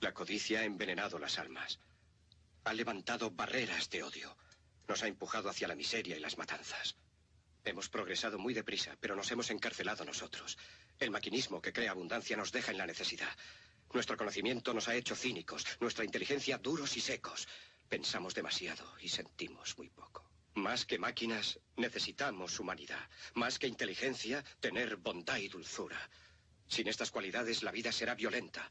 La codicia ha envenenado las almas. Ha levantado barreras de odio. Nos ha empujado hacia la miseria y las matanzas. Hemos progresado muy deprisa, pero nos hemos encarcelado nosotros. El maquinismo que crea abundancia nos deja en la necesidad. Nuestro conocimiento nos ha hecho cínicos, nuestra inteligencia duros y secos. Pensamos demasiado y sentimos muy poco. Más que máquinas, necesitamos humanidad. Más que inteligencia, tener bondad y dulzura. Sin estas cualidades, la vida será violenta.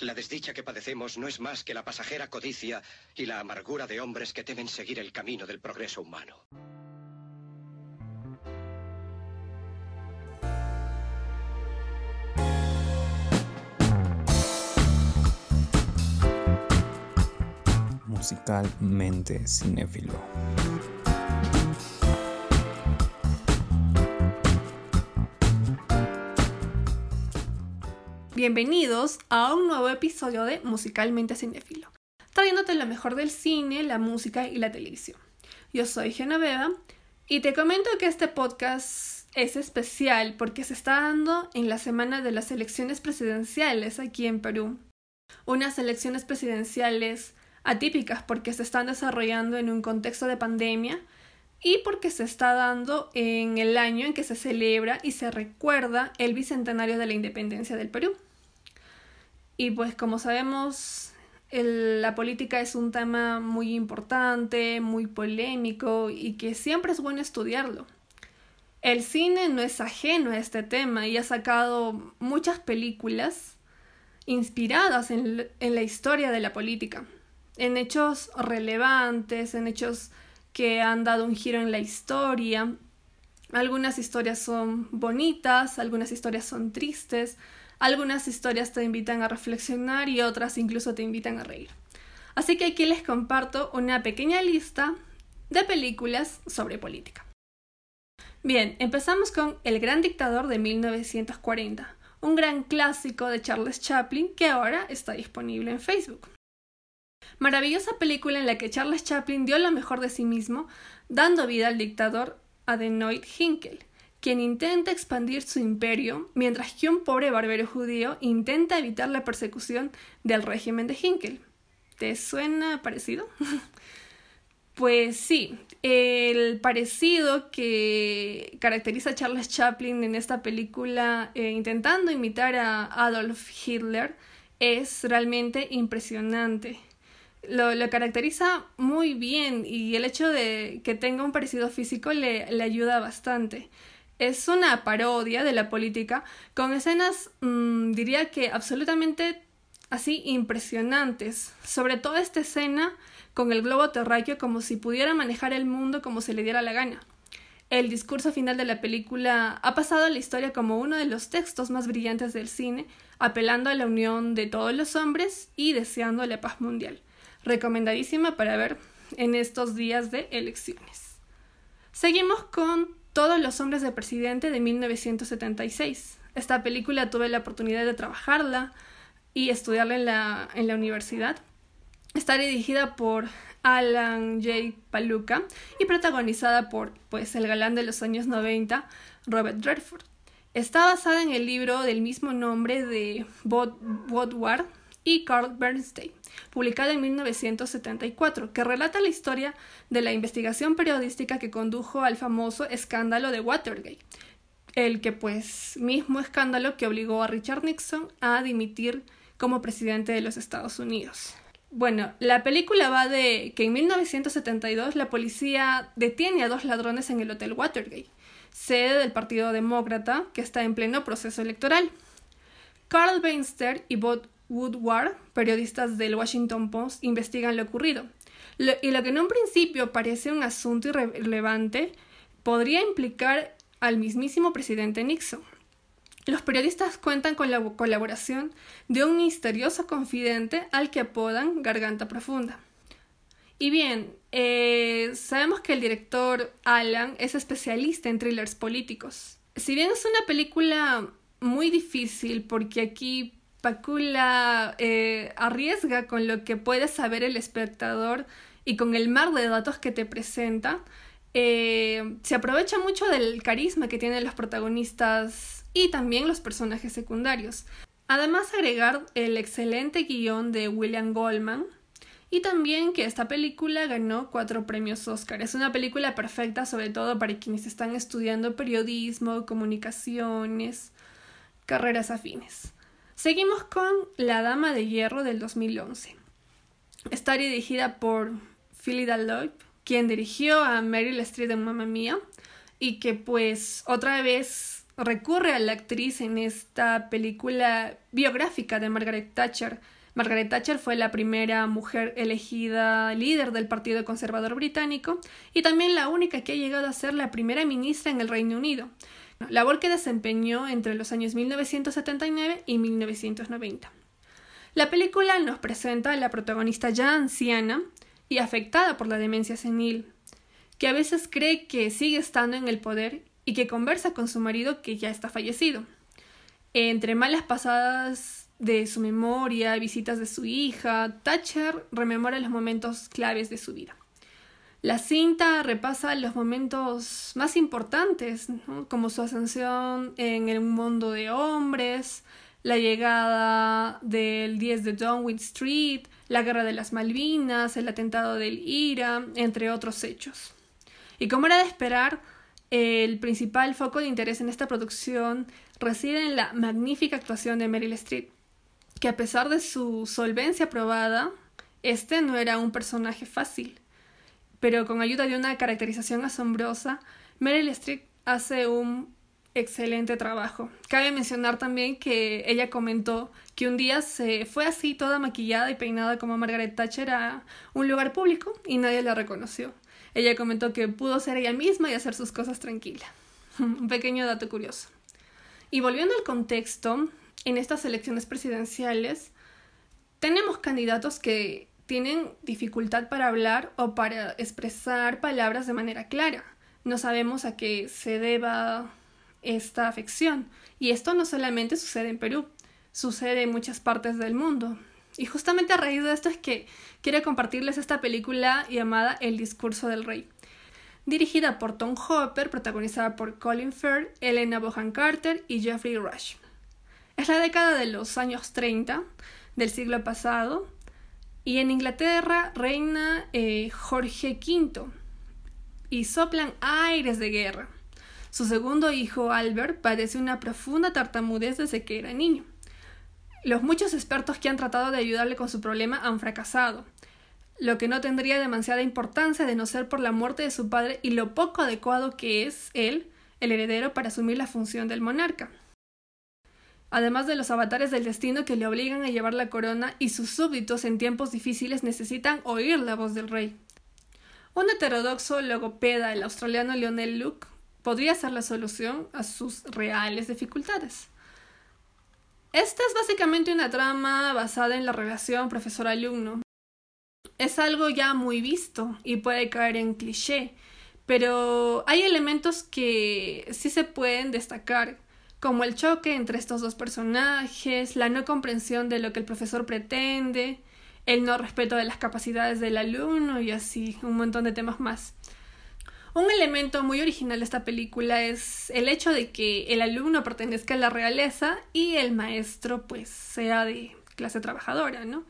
La desdicha que padecemos no es más que la pasajera codicia y la amargura de hombres que temen seguir el camino del progreso humano. Musicalmente cinéfilo. Bienvenidos a un nuevo episodio de Musicalmente Cinéfilo, trayéndote lo mejor del cine, la música y la televisión. Yo soy Genoveva y te comento que este podcast es especial porque se está dando en la semana de las elecciones presidenciales aquí en Perú. Unas elecciones presidenciales atípicas porque se están desarrollando en un contexto de pandemia y porque se está dando en el año en que se celebra y se recuerda el bicentenario de la independencia del Perú. Y pues como sabemos, la política es un tema muy importante, muy polémico y que siempre es bueno estudiarlo. El cine no es ajeno a este tema y ha sacado muchas películas inspiradas en, en la historia de la política, en hechos relevantes, en hechos que han dado un giro en la historia. Algunas historias son bonitas, algunas historias son tristes, algunas historias te invitan a reflexionar y otras incluso te invitan a reír. Así que aquí les comparto una pequeña lista de películas sobre política. Bien, empezamos con El Gran Dictador de 1940, un gran clásico de Charles Chaplin que ahora está disponible en Facebook. Maravillosa película en la que Charles Chaplin dio lo mejor de sí mismo, dando vida al dictador Adenoid Hinkel, quien intenta expandir su imperio, mientras que un pobre barbero judío intenta evitar la persecución del régimen de Hinkel. ¿Te suena parecido? pues sí, el parecido que caracteriza a Charles Chaplin en esta película eh, intentando imitar a Adolf Hitler es realmente impresionante. Lo, lo, caracteriza muy bien y el hecho de que tenga un parecido físico le, le ayuda bastante. Es una parodia de la política con escenas, mmm, diría que absolutamente así impresionantes. Sobre todo esta escena con el globo terráqueo como si pudiera manejar el mundo como se le diera la gana. El discurso final de la película ha pasado a la historia como uno de los textos más brillantes del cine, apelando a la unión de todos los hombres y deseando la paz mundial. Recomendadísima para ver en estos días de elecciones. Seguimos con todos los hombres de presidente de 1976. Esta película tuve la oportunidad de trabajarla y estudiarla en la, en la universidad. Está dirigida por Alan J. Paluca y protagonizada por pues, el galán de los años 90, Robert Redford. Está basada en el libro del mismo nombre de Woodward y Carl Bernstein, publicada en 1974, que relata la historia de la investigación periodística que condujo al famoso escándalo de Watergate, el que pues mismo escándalo que obligó a Richard Nixon a dimitir como presidente de los Estados Unidos. Bueno, la película va de que en 1972 la policía detiene a dos ladrones en el Hotel Watergate, sede del Partido Demócrata que está en pleno proceso electoral. Carl Weinster y Bob Woodward, periodistas del Washington Post, investigan lo ocurrido. y lo que en un principio parece un asunto irrelevante podría implicar al mismísimo presidente Nixon. Los periodistas cuentan con la colaboración de un misterioso confidente al que apodan Garganta Profunda. Y bien, eh, sabemos que el director Alan es especialista en thrillers políticos. Si bien es una película muy difícil porque aquí Pacula eh, arriesga con lo que puede saber el espectador y con el mar de datos que te presenta, eh, se aprovecha mucho del carisma que tienen los protagonistas y también los personajes secundarios. Además agregar el excelente guion de William Goldman y también que esta película ganó cuatro premios Oscar. Es una película perfecta sobre todo para quienes están estudiando periodismo, comunicaciones, carreras afines. Seguimos con La Dama de Hierro del 2011. Está dirigida por Philly Lloyd, quien dirigió a Meryl Streep en Mamma Mía y que pues otra vez recurre a la actriz en esta película biográfica de Margaret Thatcher. Margaret Thatcher fue la primera mujer elegida líder del Partido Conservador Británico y también la única que ha llegado a ser la primera ministra en el Reino Unido, labor que desempeñó entre los años 1979 y 1990. La película nos presenta a la protagonista ya anciana y afectada por la demencia senil, que a veces cree que sigue estando en el poder y que conversa con su marido que ya está fallecido. Entre malas pasadas de su memoria, visitas de su hija, Thatcher rememora los momentos claves de su vida. La cinta repasa los momentos más importantes, como su ascensión en el mundo de hombres, la llegada del 10 de Donwin Street, la guerra de las Malvinas, el atentado del IRA, entre otros hechos. Y como era de esperar, el principal foco de interés en esta producción reside en la magnífica actuación de Meryl Streep, que a pesar de su solvencia probada, este no era un personaje fácil. Pero con ayuda de una caracterización asombrosa, Meryl Streep hace un excelente trabajo. Cabe mencionar también que ella comentó que un día se fue así toda maquillada y peinada como Margaret Thatcher a un lugar público y nadie la reconoció. Ella comentó que pudo ser ella misma y hacer sus cosas tranquila. Un pequeño dato curioso. Y volviendo al contexto, en estas elecciones presidenciales tenemos candidatos que tienen dificultad para hablar o para expresar palabras de manera clara. No sabemos a qué se deba esta afección. Y esto no solamente sucede en Perú, sucede en muchas partes del mundo. Y justamente a raíz de esto es que quiero compartirles esta película llamada El discurso del rey. Dirigida por Tom Hopper, protagonizada por Colin Firth, Elena Bohan Carter y Jeffrey Rush. Es la década de los años 30 del siglo pasado y en Inglaterra reina eh, Jorge V y soplan aires de guerra. Su segundo hijo, Albert, padece una profunda tartamudez desde que era niño. Los muchos expertos que han tratado de ayudarle con su problema han fracasado, lo que no tendría demasiada importancia de no ser por la muerte de su padre y lo poco adecuado que es él, el heredero, para asumir la función del monarca. Además de los avatares del destino que le obligan a llevar la corona y sus súbditos en tiempos difíciles necesitan oír la voz del rey. Un heterodoxo logopeda, el australiano Lionel Luke, podría ser la solución a sus reales dificultades. Esta es básicamente una trama basada en la relación profesor-alumno. Es algo ya muy visto y puede caer en cliché, pero hay elementos que sí se pueden destacar, como el choque entre estos dos personajes, la no comprensión de lo que el profesor pretende, el no respeto de las capacidades del alumno y así, un montón de temas más. Un elemento muy original de esta película es el hecho de que el alumno pertenezca a la realeza y el maestro pues sea de clase trabajadora, ¿no?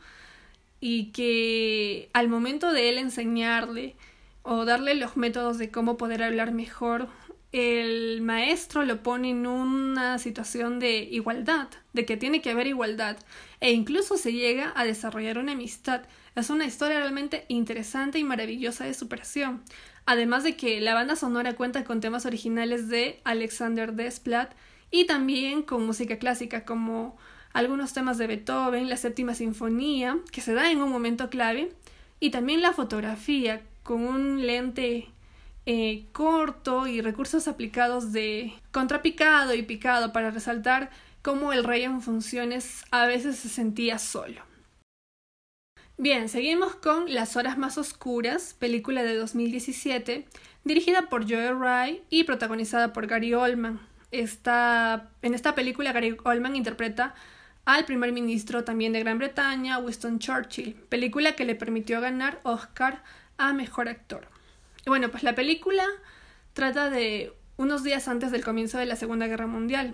Y que al momento de él enseñarle o darle los métodos de cómo poder hablar mejor, el maestro lo pone en una situación de igualdad, de que tiene que haber igualdad, e incluso se llega a desarrollar una amistad Es una historia realmente interesante y maravillosa de superación. Además de que la banda sonora cuenta con temas originales de Alexander Desplat y también con música clásica como algunos temas de Beethoven, la séptima sinfonía, que se da en un momento clave, y también la fotografía con un lente eh, corto y recursos aplicados de contrapicado y picado para resaltar cómo el rey en funciones a veces se sentía solo. Bien, seguimos con Las Horas Más Oscuras, película de 2017, dirigida por Joe Wright y protagonizada por Gary Oldman. En esta película Gary Oldman interpreta al primer ministro también de Gran Bretaña, Winston Churchill, película que le permitió ganar Oscar a Mejor Actor. Y bueno, pues la película trata de unos días antes del comienzo de la Segunda Guerra Mundial,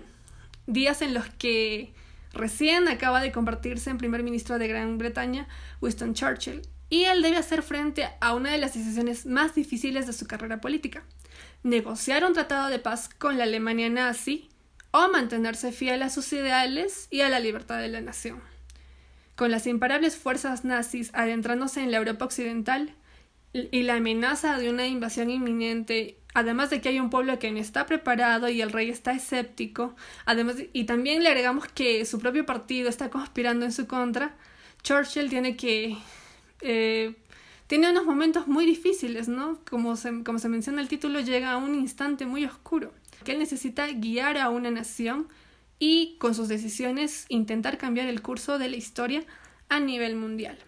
días en los que recién acaba de convertirse en primer ministro de Gran Bretaña, Winston Churchill, y él debe hacer frente a una de las decisiones más difíciles de su carrera política, negociar un tratado de paz con la Alemania nazi o mantenerse fiel a sus ideales y a la libertad de la nación. Con las imparables fuerzas nazis adentrándose en la Europa occidental y la amenaza de una invasión inminente, además de que hay un pueblo que no está preparado y el rey está escéptico, además y también le agregamos que su propio partido está conspirando en su contra, Churchill tiene que eh, tiene unos momentos muy difíciles, ¿no? Como se, como se menciona el título, llega a un instante muy oscuro que él necesita guiar a una nación y con sus decisiones intentar cambiar el curso de la historia a nivel mundial.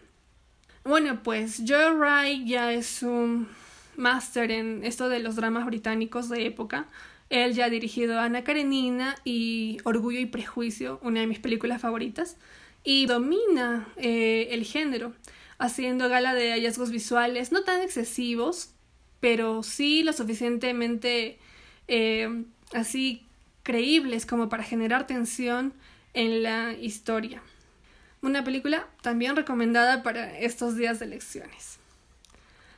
Bueno, pues Joe Wright ya es un máster en esto de los dramas británicos de época. Él ya ha dirigido Ana Karenina y Orgullo y Prejuicio, una de mis películas favoritas, y domina eh, el género, haciendo gala de hallazgos visuales no tan excesivos, pero sí lo suficientemente eh, así creíbles como para generar tensión en la historia. Una película también recomendada para estos días de elecciones.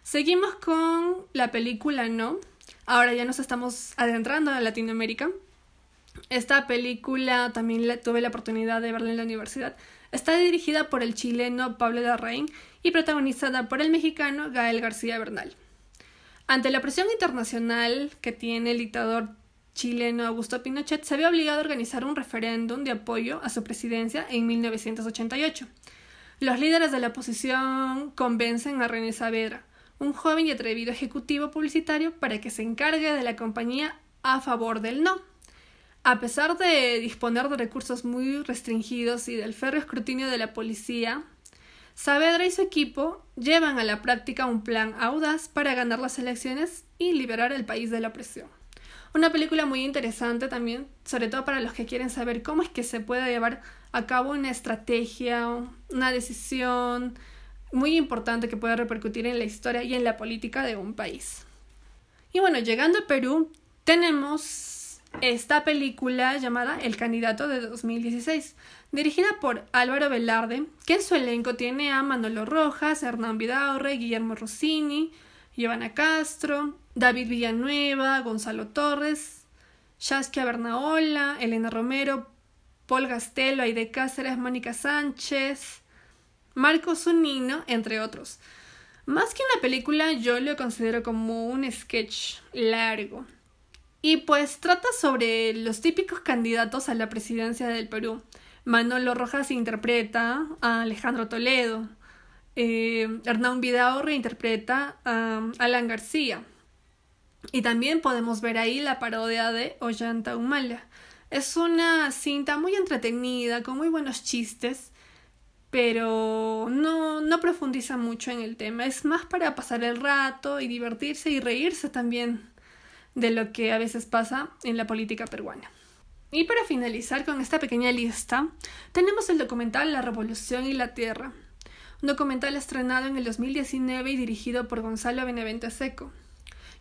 Seguimos con la película No. Ahora ya nos estamos adentrando a Latinoamérica. Esta película también tuve la oportunidad de verla en la universidad. Está dirigida por el chileno Pablo Larraín y protagonizada por el mexicano Gael García Bernal. Ante la presión internacional que tiene el dictador chileno Augusto Pinochet, se había obligado a organizar un referéndum de apoyo a su presidencia en 1988. Los líderes de la oposición convencen a René Saavedra, un joven y atrevido ejecutivo publicitario, para que se encargue de la compañía a favor del no. A pesar de disponer de recursos muy restringidos y del férreo escrutinio de la policía, Saavedra y su equipo llevan a la práctica un plan audaz para ganar las elecciones y liberar el país de la opresión. Una película muy interesante también, sobre todo para los que quieren saber cómo es que se puede llevar a cabo una estrategia, una decisión muy importante que pueda repercutir en la historia y en la política de un país. Y bueno, llegando a Perú, tenemos esta película llamada El candidato de 2016, dirigida por Álvaro Velarde, que en su elenco tiene a Manolo Rojas, Hernán Vidaurre, Guillermo Rossini, Giovanna Castro, David Villanueva, Gonzalo Torres, Shaskia Bernaola, Elena Romero, Paul Gastelo, Aide Cáceres, Mónica Sánchez, Marco Zunino, entre otros. Más que una película, yo lo considero como un sketch largo. Y pues trata sobre los típicos candidatos a la presidencia del Perú. Manolo Rojas interpreta a Alejandro Toledo. Eh, Hernán Vidao reinterpreta a Alan García. Y también podemos ver ahí la parodia de Ollanta Humala. Es una cinta muy entretenida, con muy buenos chistes, pero no, no profundiza mucho en el tema. Es más para pasar el rato y divertirse y reírse también de lo que a veces pasa en la política peruana. Y para finalizar con esta pequeña lista, tenemos el documental La Revolución y la Tierra, un documental estrenado en el 2019 y dirigido por Gonzalo Benavente Seco.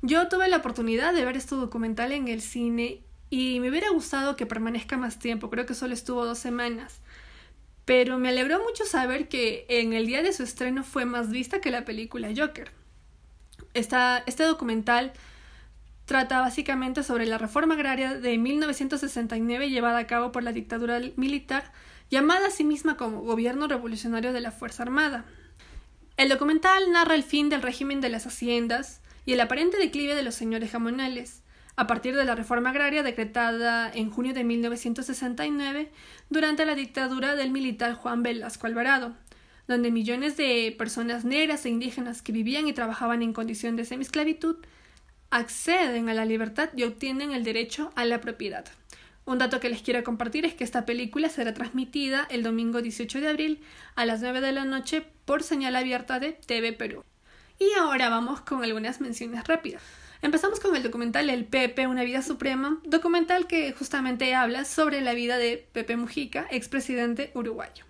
Yo tuve la oportunidad de ver este documental en el cine y me hubiera gustado que permanezca más tiempo, creo que solo estuvo dos semanas. Pero me alegró mucho saber que en el día de su estreno fue más vista que la película Joker. este documental trata básicamente sobre la reforma agraria de 1969 llevada a cabo por la dictadura militar, llamada a sí misma como Gobierno Revolucionario de la Fuerza Armada. El documental narra el fin del régimen de las haciendas y el aparente declive de los señores jamonales, a partir de la reforma agraria decretada en junio de 1969 durante la dictadura del militar Juan Velasco Alvarado, donde millones de personas negras e indígenas que vivían y trabajaban en condición de semiesclavitud acceden a la libertad y obtienen el derecho a la propiedad. Un dato que les quiero compartir es que esta película será transmitida el domingo 18 de abril a las 9 de la noche por señal abierta de TV Perú. Y ahora vamos con algunas menciones rápidas. Empezamos con el documental El Pepe, una vida suprema, documental que justamente habla sobre la vida de Pepe Mujica, expresidente uruguayo.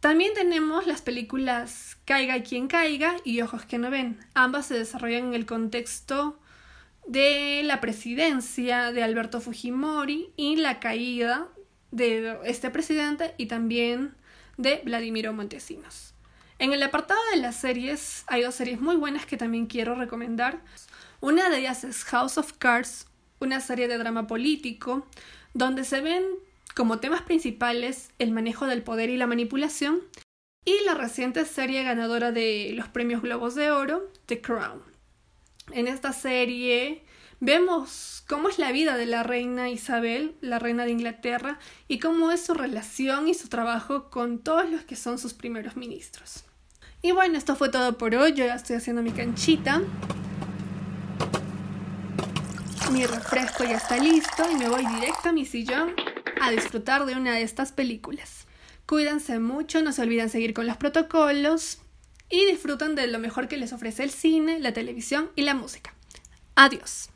También tenemos las películas Caiga quien caiga y Ojos que no ven. Ambas se desarrollan en el contexto de la presidencia de Alberto Fujimori y la caída de este presidente y también de Vladimiro Montesinos. En el apartado de las series hay dos series muy buenas que también quiero recomendar. Una de ellas es House of Cards, una serie de drama político donde se ven como temas principales el manejo del poder y la manipulación, y la reciente serie ganadora de los premios Globos de Oro, The Crown. En esta serie vemos cómo es la vida de la reina Isabel, la reina de Inglaterra, y cómo es su relación y su trabajo con todos los que son sus primeros ministros. Y bueno, esto fue todo por hoy. Yo ya estoy haciendo mi canchita. Mi refresco ya está listo y me voy directo a mi sillón a disfrutar de una de estas películas. Cuídense mucho, no se olviden seguir con los protocolos y disfruten de lo mejor que les ofrece el cine, la televisión y la música. Adiós.